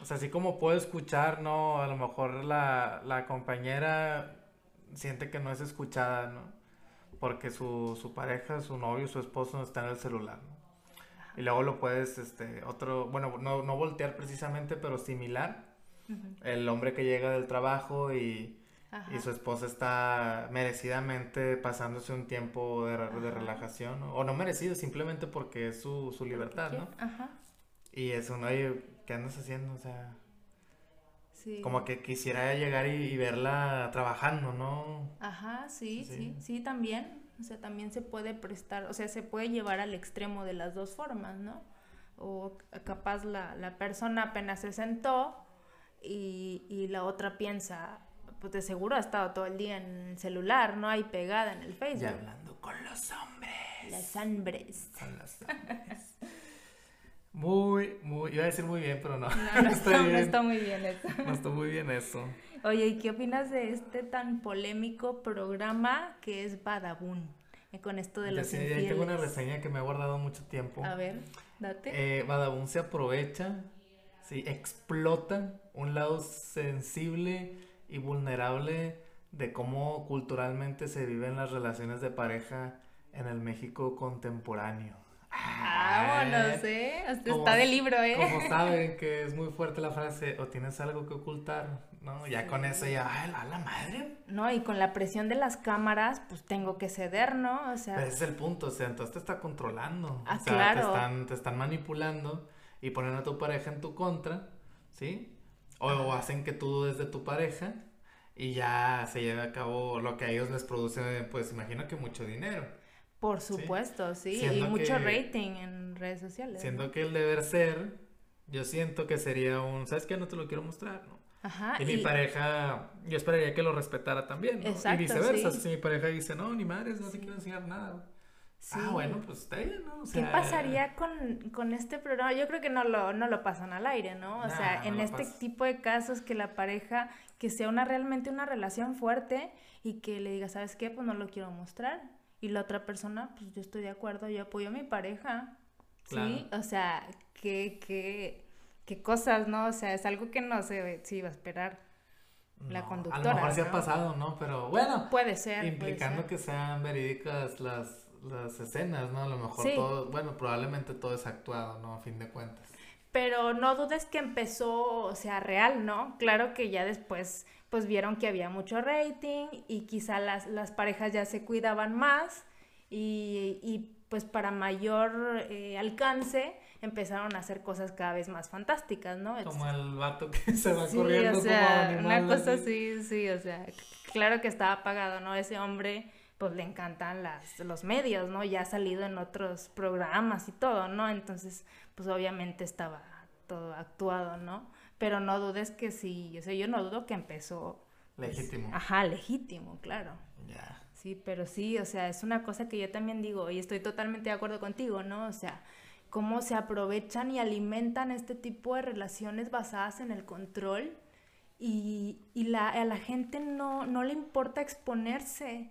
o sea, así como puedo escuchar, ¿no? A lo mejor la, la compañera siente que no es escuchada, ¿no? Porque su, su pareja, su novio, su esposo no está en el celular, ¿no? Y luego lo puedes, este, otro, bueno, no, no voltear precisamente, pero similar. Ujú. El hombre que llega del trabajo y, y su esposa está merecidamente pasándose un tiempo de, de relajación, ¿no? O no merecido, simplemente porque es su, su libertad, ¿no? Ajá. Y eso, ¿no? Oye, ¿qué andas haciendo? O sea, Sí. como que quisiera llegar y, y verla trabajando, ¿no? Ajá, sí, Sí. sí, sí, también. O sea, también se puede prestar, o sea, se puede llevar al extremo de las dos formas, ¿no? O capaz la, la persona apenas se sentó y, y la otra piensa, pues de seguro ha estado todo el día en el celular, ¿no? Ahí pegada en el Y Facebook. hablando con los hombres. Las hambres. Con los hombres. Muy, muy, iba a decir muy bien, pero no. No, no, está no está muy bien eso. No está muy bien eso. Oye, ¿y qué opinas de este tan polémico programa que es Badabun? Eh, Con esto de Ya los sé, ahí tengo una infieles. reseña que me ha guardado mucho tiempo. A ver, date. Eh, Badabun se aprovecha, sí, explota un lado sensible y vulnerable de cómo culturalmente se viven las relaciones de pareja en el México contemporáneo. Vámonos, ¿eh? Hasta Como- está de libro, ¿eh? Como saben que es muy fuerte la frase, o tienes algo que ocultar, ¿no? Ya con eso ya, ay, la, la madre. No, y con la presión de las cámaras, pues tengo que ceder, ¿no? O sea, Pero ese es el punto, o sea, entonces te está controlando. Ah, o sea, claro. Te están, te están manipulando y ponen a tu pareja en tu contra, ¿sí? O, o hacen que tú dudes de tu pareja y ya se lleve a cabo lo que a ellos les produce, pues imagino que mucho dinero. Por supuesto, sí. Y mucho que- rating en redes sociales. Siendo ¿no? que el deber ser, yo siento que sería un, ¿sabes qué? No te lo quiero mostrar, ¿no? Ajá. Y mi pareja, yo esperaría que lo respetara también, ¿no? Exacto, y viceversa, sí. si mi pareja dice, no, ni madres, no te quiero enseñar nada. Ah, bueno, pues está bien, ¿no? ¿Qué pasaría con, con, este programa? Yo creo que no lo, no lo pasan al aire, ¿no? O sea, en este tipo de casos que la pareja, que sea una realmente una relación fuerte y que le diga, ¿sabes qué? Pues no lo quiero mostrar. Y la otra persona, pues yo estoy de acuerdo, yo apoyo a mi pareja. Sí, o sea, qué, qué, qué cosas, ¿no? O sea, es algo que no se, se iba a esperar la conductora. A lo mejor se ha pasado, ¿no? Pero bueno. Puede ser. Implicando que sean verídicas las, las escenas, ¿no? A lo mejor todo, bueno, probablemente todo es actuado, ¿no? A fin de cuentas. Pero no dudes que empezó, o sea, real, ¿no? Claro que ya después, pues vieron que había mucho rating y quizá las, las parejas ya se cuidaban más y, y pues para mayor eh, alcance empezaron a hacer cosas cada vez más fantásticas, ¿no? Como el vato que se va corriendo o sea, Una cosa así, sí, o sea, claro que estaba apagado, ¿no? Ese hombre, pues le encantan las, los medios, ¿no? Ya ha salido en otros programas y todo, ¿no? Entonces, pues obviamente estaba todo actuado, ¿no? Pero no dudes que sí, o sea, yo no dudo que empezó... Pues, legítimo. ajá, legítimo, claro. Ya. Sí, pero sí, o sea, es una cosa que yo también digo y estoy totalmente de acuerdo contigo, ¿no? O sea, cómo se aprovechan y alimentan este tipo de relaciones basadas en el control y, la, a la gente no, no le importa exponerse,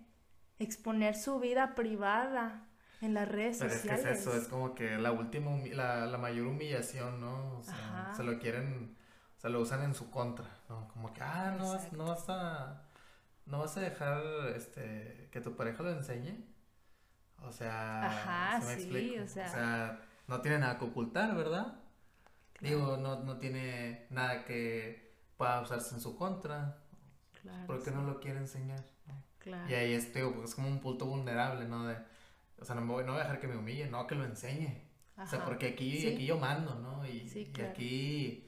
exponer su vida privada en las redes sociales. Es eso, es como que la última, la, la mayor humillación, ¿no? O sea, se lo quieren, se lo usan en su contra, ¿no? Como que, ah, no, no vas a ¿no vas a dejar este que tu pareja lo enseñe? O sea, Ajá, sí, o sea... o sea... no tiene nada que ocultar, ¿verdad? Digo, no, no tiene nada que pueda usarse en su contra. Claro. ¿Por qué no lo quiere enseñar? Claro. Y ahí es, digo, es como un punto vulnerable, ¿no? De, o sea, no, me voy, no voy a dejar que me humille, no, que lo enseñe. O sea, porque aquí, aquí yo mando, ¿no? Y, y aquí,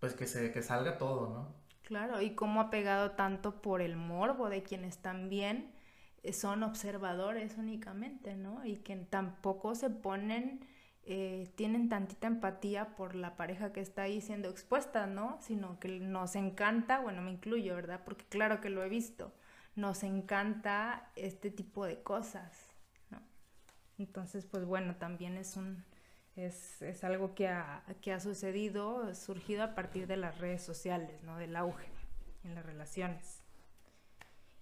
pues que, se, que salga todo, ¿no? Claro, y cómo ha pegado tanto por el morbo de quienes también eh, son observadores únicamente, ¿no? Y que tampoco se ponen, eh, tienen tantita empatía por la pareja que está ahí siendo expuesta, ¿no? Sino que nos encanta, bueno, me incluyo, ¿verdad? Porque claro que lo he visto, nos encanta este tipo de cosas, ¿no? Entonces, pues bueno, también es un, es, es algo que ha, que ha sucedido, surgido a partir de las redes sociales, ¿no? Del auge en las relaciones.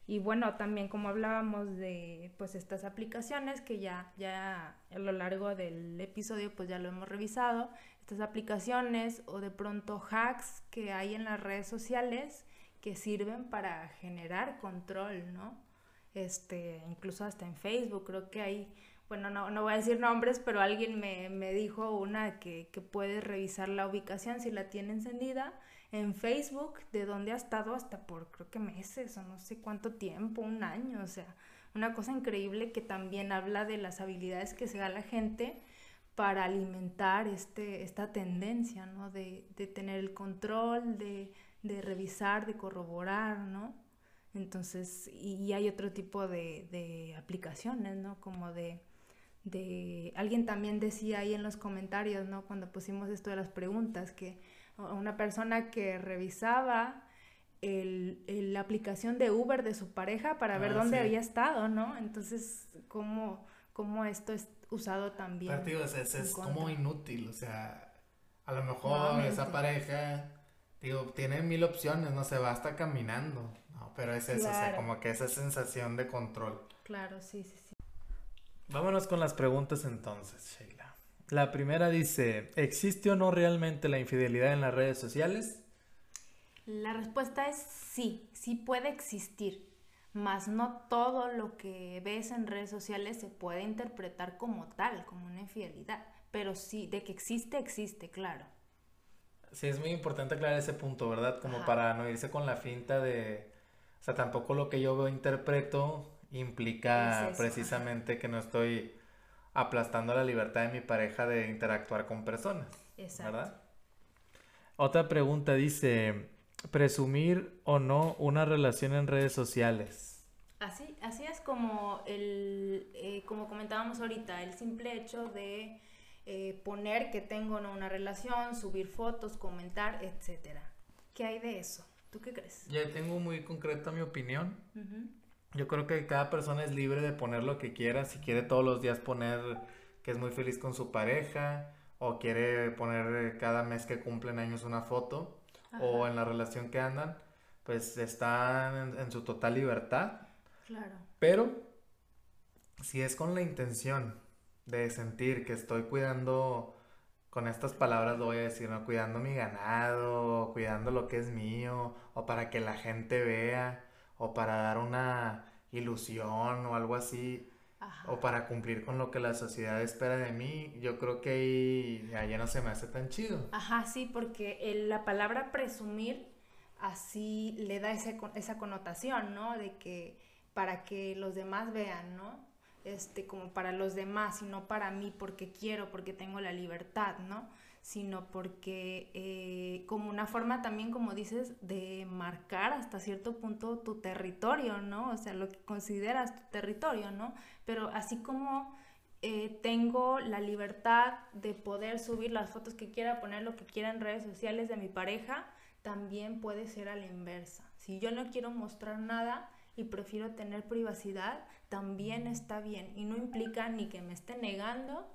Y bueno, también como hablábamos de pues estas aplicaciones que ya, ya a lo largo del episodio pues ya lo hemos revisado, estas aplicaciones o de pronto hacks que hay en las redes sociales que sirven para generar control, ¿no? Este, incluso hasta en Facebook creo que hay bueno, no, no voy a decir nombres, pero alguien me, me dijo una que, que revisar la ubicación si la tiene encendida en Facebook, de dónde ha estado hasta por creo que meses o no sé cuánto tiempo, un año, o sea, una cosa increíble que también habla de las habilidades que se da la gente para alimentar este, esta tendencia, ¿no? De, de tener el control, de, de, revisar, de corroborar, ¿no? Entonces, y, y hay otro tipo de, de aplicaciones, ¿no? Como de de alguien también decía ahí en los comentarios, ¿no? Cuando pusimos esto de las preguntas, que una persona que revisaba el, la aplicación de Uber de su pareja para ver ah, dónde había estado, ¿no? Entonces, ¿cómo, cómo esto es usado también? Pero, es, es, como inútil, o sea, a lo mejor esa pareja, digo, tiene mil opciones, no se va hasta caminando, ¿no? Pero es eso, o sea, como que esa sensación de control. Claro, sí, sí, sí. Vámonos con las preguntas entonces, Sheila. La primera dice, ¿existe o no realmente la infidelidad en las redes sociales? La respuesta es sí, sí puede existir, mas no todo lo que ves en redes sociales se puede interpretar como tal, como una infidelidad, pero sí, de que existe, existe, claro. Sí, es muy importante aclarar ese punto, ¿verdad? Como para no irse con la finta de, o sea, tampoco lo que yo veo interpreto implica precisamente que no estoy aplastando la libertad de mi pareja de interactuar con personas. Exacto. ¿Verdad? Otra pregunta dice, presumir o no una relación en redes sociales. Así, así es como el, eh, como comentábamos ahorita, el simple hecho de eh, poner que tengo una relación, subir fotos, comentar, etcétera. ¿Qué hay de eso? ¿Tú qué crees? Ya tengo muy concreta mi opinión. Yo creo que cada persona es libre de poner lo que quiera. Si quiere todos los días poner que es muy feliz con su pareja o quiere poner cada mes que cumplen años una foto o en la relación que andan, pues están en, su total libertad. Claro. Pero si es con la intención de sentir que estoy cuidando, con estas palabras lo voy a decir, ¿no? Cuidando mi ganado, cuidando lo que es mío, o para que la gente vea, o para dar una ilusión o algo así, o para cumplir con lo que la sociedad espera de mí, yo creo que ahí ya no se me hace tan chido. Ajá, sí, porque la palabra presumir así le da ese, esa connotación, ¿no? De que para que los demás vean, ¿no? Este, como para los demás y no para mí porque quiero, porque tengo la libertad, ¿no? Sino porque eh, como una forma también, como dices, de marcar hasta cierto punto tu territorio, ¿no? O sea, lo que consideras tu territorio, ¿no? Pero así como eh, tengo la libertad de poder subir las fotos que quiera, poner lo que quiera en redes sociales de mi pareja, también puede ser a la inversa. Si yo no quiero mostrar nada y prefiero tener privacidad, también está bien. Y no implica ni que me esté negando,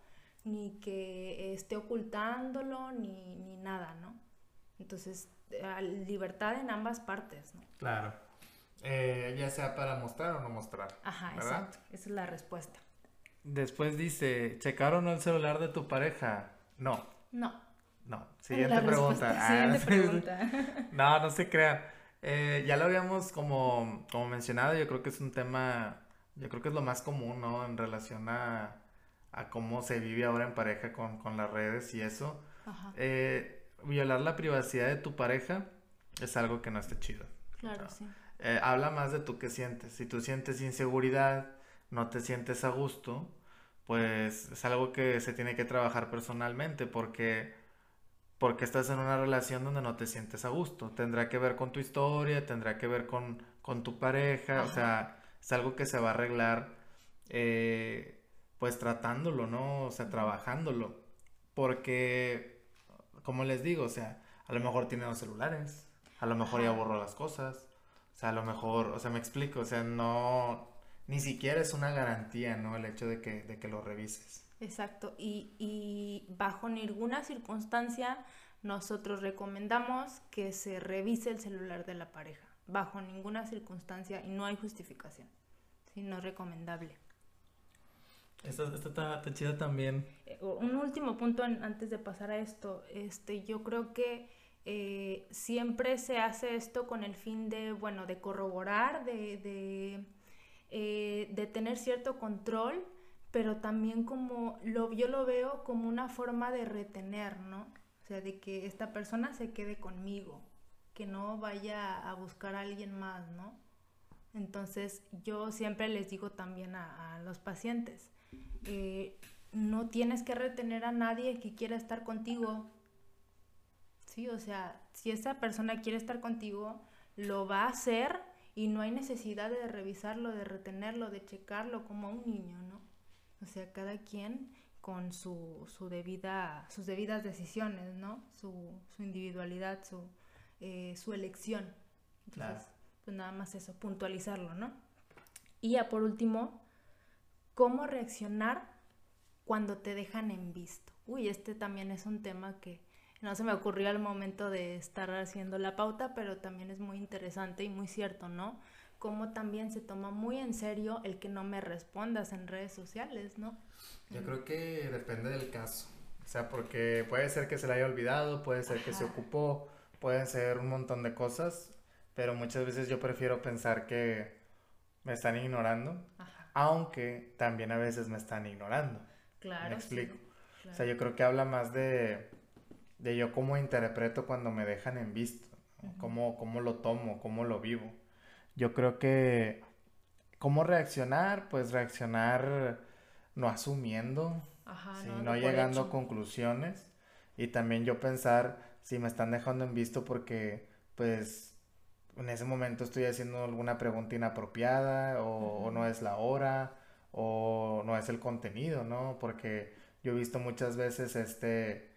ni que esté ocultándolo, ni, ni nada, ¿no? Entonces, libertad en ambas partes, ¿no? Claro. Eh, ya sea para mostrar o no mostrar. Ajá, exacto. Esa es la respuesta. Después dice, ¿checaron el celular de tu pareja? No. No. No, siguiente pregunta. Ah, siguiente pregunta. no, no se crea. Eh, ya lo habíamos como, como mencionado, yo creo que es un tema, yo creo que es lo más común, ¿no? En relación a, a cómo se vive ahora en pareja con, con las redes y eso. Eh, violar la privacidad de tu pareja es algo que no está chido. Claro, sí. Eh, habla más de tú que sientes. Si tú sientes inseguridad, no te sientes a gusto, pues es algo que se tiene que trabajar personalmente porque porque estás en una relación donde no te sientes a gusto. Tendrá que ver con tu historia, tendrá que ver con, tu pareja, o sea, es algo que se va a arreglar eh, pues tratándolo, ¿no? O sea, trabajándolo. Porque, como les digo, o sea, a lo mejor tiene dos celulares, a lo mejor ya borró las cosas, o sea, a lo mejor, o sea, me explico, o sea, no, ni siquiera es una garantía, ¿no? El hecho de que, de que lo revises. Exacto, y, bajo ninguna circunstancia nosotros recomendamos que se revise el celular de la pareja, bajo ninguna circunstancia y no hay justificación, ¿sí? no es recomendable. Esto, está, chido también. Eh, un último punto antes de pasar a esto, este, yo creo que eh, siempre se hace esto con el fin de, bueno, de corroborar, de, de, eh, de tener cierto control pero también como lo, yo lo veo como una forma de retener, ¿no? O sea, de que esta persona se quede conmigo, que no vaya a buscar a alguien más, ¿no? Entonces yo siempre les digo también a, los pacientes, eh, no tienes que retener a nadie que quiera estar contigo, ¿sí? O sea, si esa persona quiere estar contigo, lo va a hacer y no hay necesidad de revisarlo, de retenerlo, de checarlo como a un niño, ¿no? O sea, cada quien con su, su debida, sus debidas decisiones, ¿no? Su, su individualidad, su, eh, su elección. Entonces, pues nada más eso, puntualizarlo, ¿no? Y ya por último, ¿cómo reaccionar cuando te dejan en visto? Uy, este también es un tema que no se me ocurrió al momento de estar haciendo la pauta, pero también es muy interesante y muy cierto, ¿no? como también se toma muy en serio el que no me respondas en redes sociales, ¿no? Yo creo que depende del caso. O sea, porque puede ser que se le haya olvidado, puede ser que se ocupó, pueden ser un montón de cosas, pero muchas veces yo prefiero pensar que me están ignorando, aunque también a veces me están ignorando. Claro. Me explico. O sea, yo creo que habla más de, de yo cómo interpreto cuando me dejan en visto, cómo, cómo lo tomo, cómo lo vivo yo creo que cómo reaccionar, pues reaccionar no asumiendo, no, llegando a conclusiones y también yo pensar si me están dejando en visto porque pues en ese momento estoy haciendo alguna pregunta inapropiada o, no es la hora o no es el contenido, ¿no? Porque yo he visto muchas veces este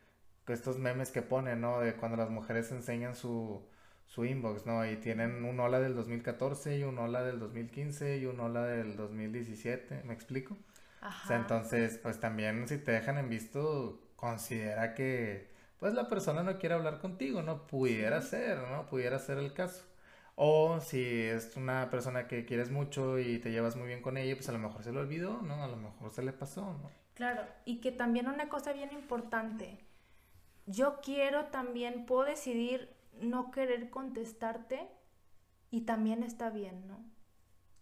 estos memes que ponen, ¿no? De cuando las mujeres enseñan su, su inbox, ¿no? Y tienen un hola del 2014 y un hola del 2015 y un hola del 2017, ¿me explico? Ajá. O sea, entonces, pues también si te dejan en visto, considera que, pues la persona no quiere hablar contigo, ¿no? Pudiera ser, ¿no? Pudiera ser el caso. O si es una persona que quieres mucho y te llevas muy bien con ella, pues a lo mejor se le olvidó, ¿no? A lo mejor se le pasó, ¿no? Claro, y que también una cosa bien importante, yo quiero también, puedo decidir no querer contestarte y también está bien, ¿no?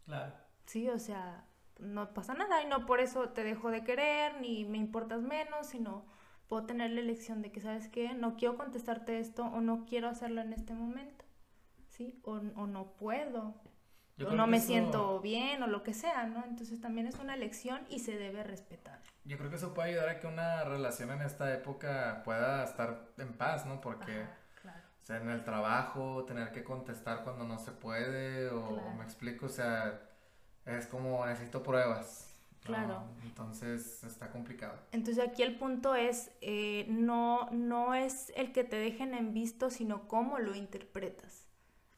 Claro. Sí, o sea, no pasa nada y no por eso te dejo de querer ni me importas menos, sino puedo tener la elección de que, ¿sabes qué? No quiero contestarte esto o no quiero hacerlo en este momento, ¿sí? O, o no puedo, o no me siento bien o lo que sea, ¿no? Entonces también es una elección y se debe respetar. Yo creo que eso puede ayudar a que una relación en esta época pueda estar en paz, ¿no? Porque o sea, en el trabajo, tener que contestar cuando no se puede, o me explico, o sea, es como necesito pruebas. Claro. Entonces está complicado. Entonces aquí el punto es, eh, no, no es el que te dejen en visto, sino cómo lo interpretas.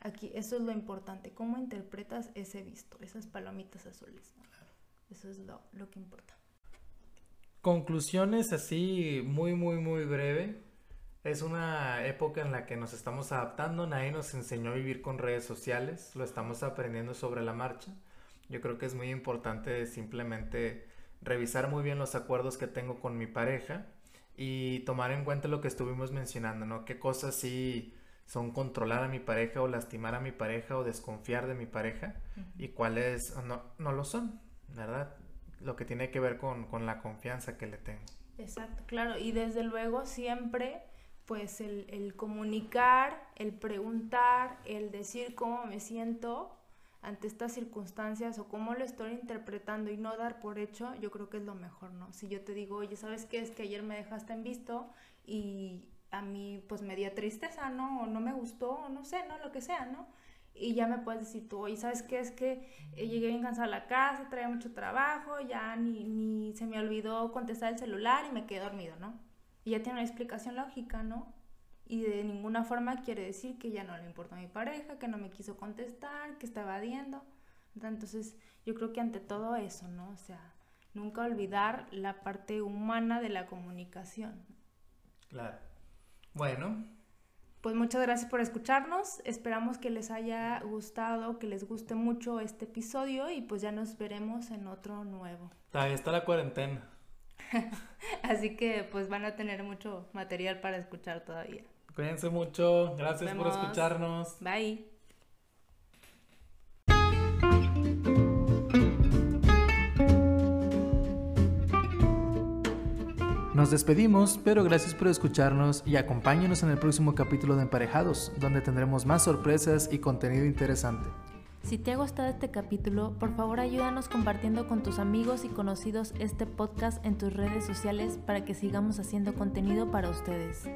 Aquí, eso es lo importante, cómo interpretas ese visto, esas palomitas azules. Claro. Eso es lo, lo que importa. Conclusiones así muy, muy, muy breve es una época en la que nos estamos adaptando, nadie nos enseñó a vivir con redes sociales, lo estamos aprendiendo sobre la marcha. Yo creo que es muy importante simplemente revisar muy bien los acuerdos que tengo con mi pareja y tomar en cuenta lo que estuvimos mencionando, ¿no? Qué cosas sí son controlar a mi pareja o lastimar a mi pareja o desconfiar de mi pareja y cuáles no, no lo son, ¿verdad? Lo que tiene que ver con, con la confianza que le tengo. Exacto, claro, y desde luego siempre pues el, comunicar, el preguntar, el decir cómo me siento ante estas circunstancias o cómo lo estoy interpretando y no dar por hecho, yo creo que es lo mejor, ¿no? Si yo te digo, oye, ¿sabes qué? Es que ayer me dejaste en visto y a mí pues me dio tristeza, ¿no? O no me gustó, o no sé, ¿no? Lo que sea, ¿no? Y ya me puedes decir tú, oye, ¿sabes qué? Es que eh, llegué bien cansada a la casa, traía mucho trabajo, ya ni, ni se me olvidó contestar el celular y me quedé dormido, ¿no? Y ya tiene una explicación lógica, ¿no? Y de ninguna forma quiere decir que ya no le importa a mi pareja, que no me quiso contestar, que está evadiendo. Entonces, yo creo que ante todo eso, ¿no? O sea, nunca olvidar la parte humana de la comunicación. Claro. Bueno. Pues muchas gracias por escucharnos. Esperamos que les haya gustado, que les guste mucho este episodio y pues ya nos veremos en otro nuevo. Ahí está la cuarentena. Así que pues van a tener mucho material para escuchar todavía. Cuídense mucho, gracias por escucharnos. Bye. Nos despedimos, pero gracias por escucharnos y acompáñenos en el próximo capítulo de Emparejados, donde tendremos más sorpresas y contenido interesante. Si te ha gustado este capítulo, por favor ayúdanos compartiendo con tus amigos y conocidos este podcast en tus redes sociales para que sigamos haciendo contenido para ustedes.